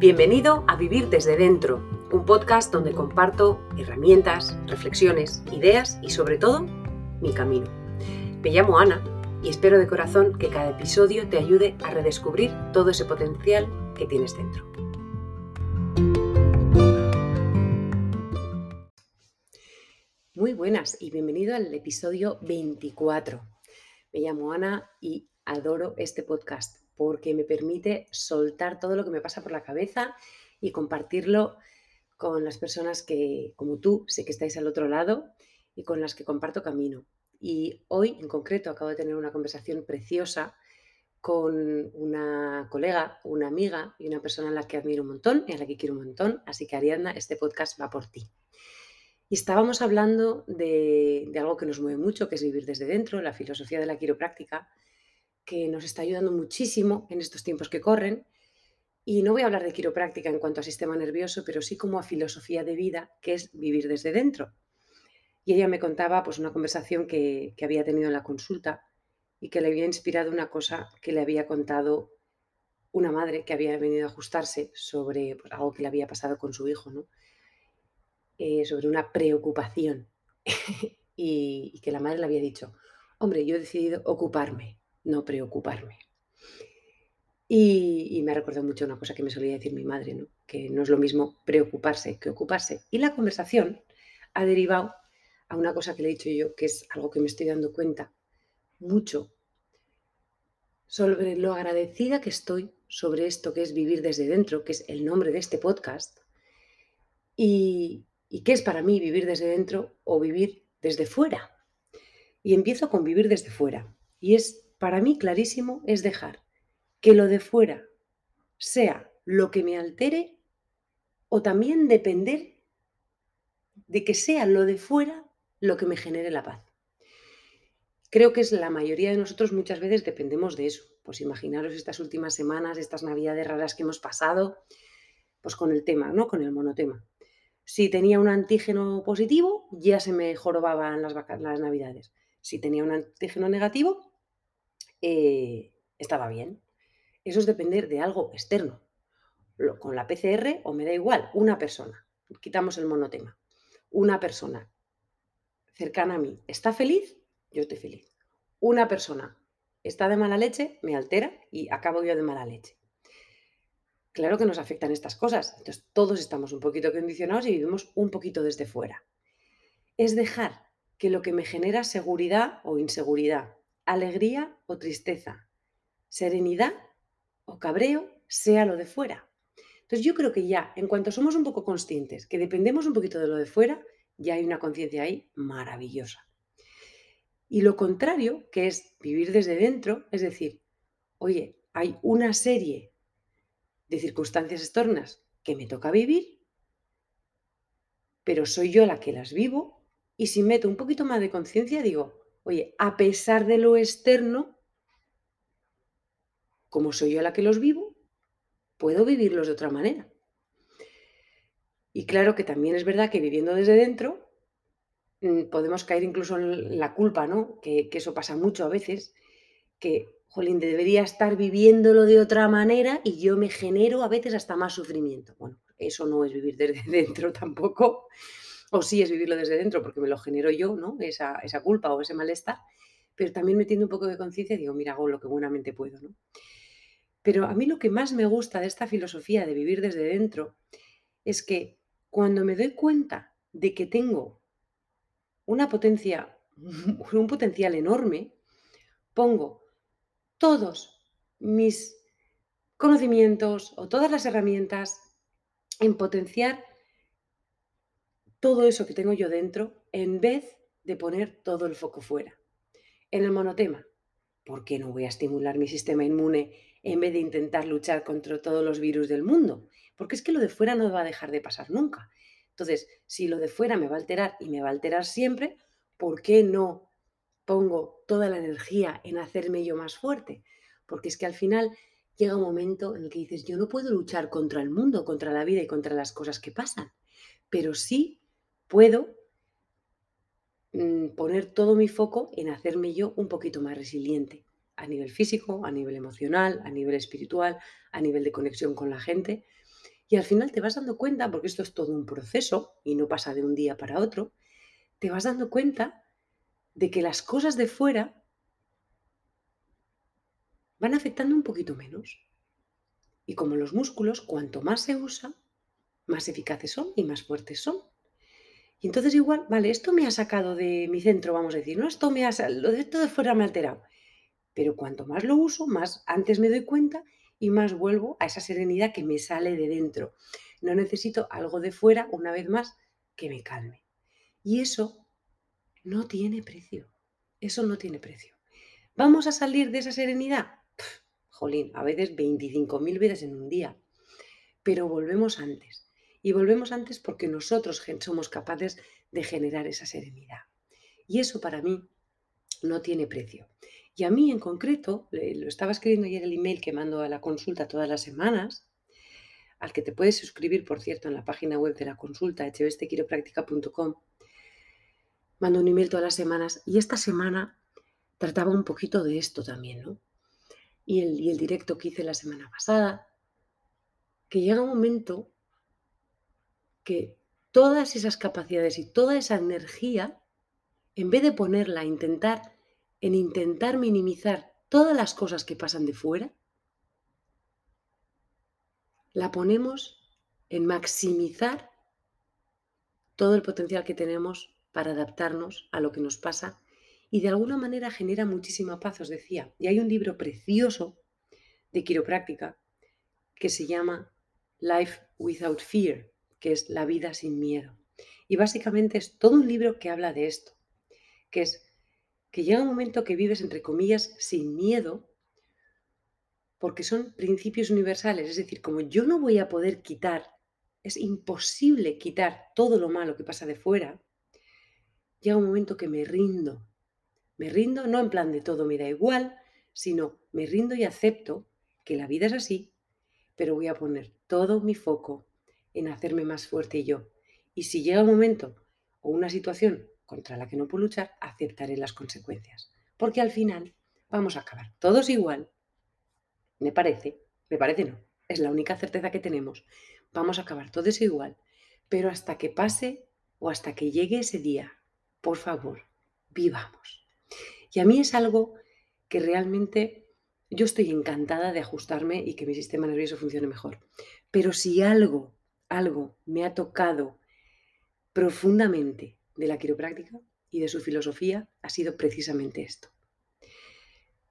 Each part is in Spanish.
Bienvenido a Vivir desde Dentro, un podcast donde comparto herramientas, reflexiones, ideas y sobre todo mi camino. Me llamo Ana y espero de corazón que cada episodio te ayude a redescubrir todo ese potencial que tienes dentro. Muy buenas y bienvenido al episodio 24. Me llamo Ana y adoro este podcast porque me permite soltar todo lo que me pasa por la cabeza y compartirlo con las personas que, como tú, sé que estáis al otro lado y con las que comparto camino. Y hoy en concreto acabo de tener una conversación preciosa con una colega, una amiga y una persona a la que admiro un montón y a la que quiero un montón. Así que Ariadna, este podcast va por ti. Y estábamos hablando de, de algo que nos mueve mucho, que es vivir desde dentro, la filosofía de la quiropráctica que nos está ayudando muchísimo en estos tiempos que corren. Y no voy a hablar de quiropráctica en cuanto a sistema nervioso, pero sí como a filosofía de vida, que es vivir desde dentro. Y ella me contaba pues, una conversación que, había tenido en la consulta y que le había inspirado una cosa que le había contado una madre que había venido a ajustarse sobre pues, algo que le había pasado con su hijo, ¿no? Eh, sobre una preocupación. y que la madre le había dicho, hombre, yo he decidido ocuparme no preocuparme. Y, me ha recordado mucho una cosa que me solía decir mi madre, que no es lo mismo preocuparse que ocuparse. Y la conversación ha derivado a una cosa que le he dicho yo, que es algo que me estoy dando cuenta mucho sobre lo agradecida que estoy sobre esto que es vivir desde dentro, que es el nombre de este podcast, y, y qué es para mí vivir desde dentro o vivir desde fuera. Y empiezo con vivir desde fuera. Y es para mí clarísimo es dejar que lo de fuera sea lo que me altere o también depender de que sea lo de fuera lo que me genere la paz. Creo que es la mayoría de nosotros muchas veces dependemos de eso. Pues imaginaros estas últimas semanas, estas navidades raras que hemos pasado, pues con el tema, ¿no? Con el monotema. Si tenía un antígeno positivo, ya se me jorobaban las, las navidades. Si tenía un antígeno negativo, eh, estaba bien. Eso es depender de algo externo. con la PCR o me da igual, una persona. Quitamos el monotema. Una persona cercana a mí está feliz, yo estoy feliz. Una persona está de mala leche, me altera y acabo yo de mala leche. Claro que nos afectan estas cosas. Entonces todos estamos un poquito condicionados y vivimos un poquito desde fuera. Es dejar que lo que me genera seguridad o inseguridad, alegría o tristeza, serenidad o cabreo, sea lo de fuera. Entonces yo creo que ya, en cuanto somos un poco conscientes, que dependemos un poquito de lo de fuera, ya hay una conciencia ahí maravillosa. Y lo contrario, que es vivir desde dentro, es decir, oye, hay una serie de circunstancias externas que me toca vivir, pero soy yo la que las vivo, y si meto un poquito más de conciencia, digo, Oye, a pesar de lo externo, como soy yo la que los vivo, puedo vivirlos de otra manera. Y claro que también es verdad que viviendo desde dentro mm, podemos caer incluso en la culpa, ¿no? Que, eso pasa mucho a veces, que, jolín, debería estar viviéndolo de otra manera y yo me genero a veces hasta más sufrimiento. Bueno, eso no es vivir desde dentro tampoco, o sí es vivirlo desde dentro porque me lo genero yo, ¿no? Esa, esa culpa o ese malestar, pero también metiendo un poco de conciencia digo, mira, hago lo que buenamente puedo, ¿no? Pero a mí lo que más me gusta de esta filosofía de vivir desde dentro es que cuando me doy cuenta de que tengo una potencia, un potencial enorme, pongo todos mis conocimientos o todas las herramientas en potenciar todo eso que tengo yo dentro en vez de poner todo el foco fuera. En el monotema, ¿por qué no voy a estimular mi sistema inmune en vez de intentar luchar contra todos los virus del mundo? Porque es que lo de fuera no va a dejar de pasar nunca. Entonces, si lo de fuera me va a alterar y me va a alterar siempre, ¿por qué no pongo toda la energía en hacerme yo más fuerte? Porque es que al final llega un momento en el que dices, yo no puedo luchar contra el mundo, contra la vida y contra las cosas que pasan, pero sí puedo mm, poner todo mi foco en hacerme yo un poquito más resiliente a nivel físico, a nivel emocional, a nivel espiritual, a nivel de conexión con la gente. Y al final te vas dando cuenta, porque esto es todo un proceso y no pasa de un día para otro, te vas dando cuenta de que las cosas de fuera van afectando un poquito menos. Y como los músculos, cuanto más se usa, más eficaces son y más fuertes son. Y entonces igual, vale, esto me ha sacado de mi centro, vamos a decir, no, esto me ha, lo de esto fuera me ha alterado. Pero cuanto más lo uso, más antes me doy cuenta y más vuelvo a esa serenidad que me sale de dentro. No necesito algo de fuera, una vez más, que me calme. Y eso no tiene precio. Eso no tiene precio. ¿Vamos a salir de esa serenidad? jolín, a veces 25.000 veces en un día. Pero volvemos antes. Y volvemos antes porque nosotros somos capaces de generar esa serenidad. Y eso para mí no tiene precio. Y a mí en concreto, lo estaba escribiendo ayer el email que mando a la consulta todas las semanas, al que te puedes suscribir, por cierto, en la página web de la consulta, hbstquiropráctica.com. Mando un email todas las semanas y esta semana trataba un poquito de esto también, ¿no? Y el, y el directo que hice la semana pasada, que llega un momento que todas esas capacidades y toda esa energía, en vez de ponerla a intentar, en intentar minimizar todas las cosas que pasan de fuera, la ponemos en maximizar todo el potencial que tenemos para adaptarnos a lo que nos pasa y de alguna manera genera muchísima paz, os decía. Y hay un libro precioso de quiropráctica que se llama Life Without Fear, que es La vida sin miedo. Y básicamente es todo un libro que habla de esto, que es que llega un momento que vives, entre comillas, sin miedo, porque son principios universales. Es decir, como yo no voy a poder quitar, es imposible quitar todo lo malo que pasa de fuera, llega un momento que me rindo. Me rindo no en plan de todo me da igual, sino me rindo y acepto que la vida es así, pero voy a poner todo mi foco en hacerme más fuerte yo. Y si llega un momento o una situación contra la que no puedo luchar, aceptaré las consecuencias. Porque al final vamos a acabar todos igual. Me parece, me parece no, es la única certeza que tenemos. Vamos a acabar todos igual, pero hasta que pase o hasta que llegue ese día por favor, vivamos. Y a mí es algo que realmente yo estoy encantada de ajustarme y que mi sistema nervioso funcione mejor. Pero si algo, algo me ha tocado profundamente de la quiropráctica y de su filosofía, ha sido precisamente esto.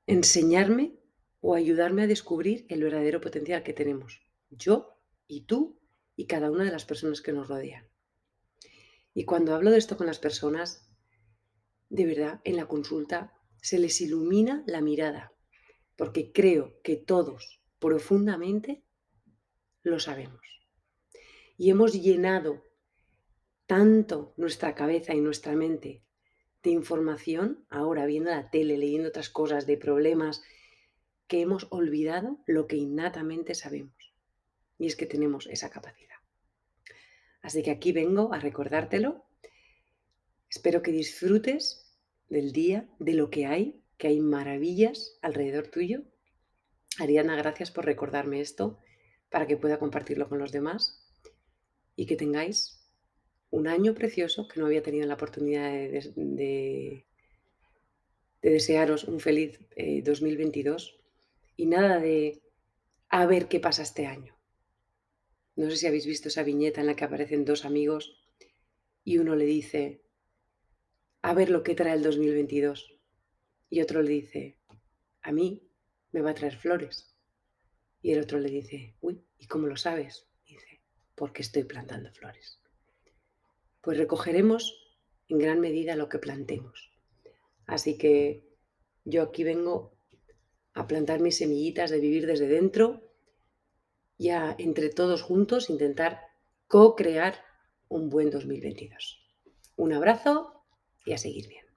Enseñarme o ayudarme a descubrir el verdadero potencial que tenemos, yo y tú y cada una de las personas que nos rodean. Y cuando hablo de esto con las personas, de verdad, en la consulta se les ilumina la mirada, porque creo que todos profundamente lo sabemos. Y hemos llenado tanto nuestra cabeza y nuestra mente de información, ahora viendo la tele, leyendo otras cosas, de problemas, que hemos olvidado lo que innatamente sabemos. Y es que tenemos esa capacidad. Así que aquí vengo a recordártelo. Espero que disfrutes del día, de lo que hay, que hay maravillas alrededor tuyo. Ariana, gracias por recordarme esto para que pueda compartirlo con los demás y que tengáis un año precioso que no había tenido la oportunidad de, desearos un feliz 2022 eh, y nada de a ver qué pasa este año. No sé si habéis visto esa viñeta en la que aparecen dos amigos y uno le dice, a ver lo que trae el 2022. Y otro le dice, a mí me va a traer flores. Y el otro le dice, uy, ¿y cómo lo sabes? Porque estoy plantando flores. Pues recogeremos en gran medida lo que plantemos. Así que yo aquí vengo a plantar mis semillitas de vivir desde dentro y a, entre todos juntos, intentar co-crear un buen 2022. Un abrazo y a seguir bien.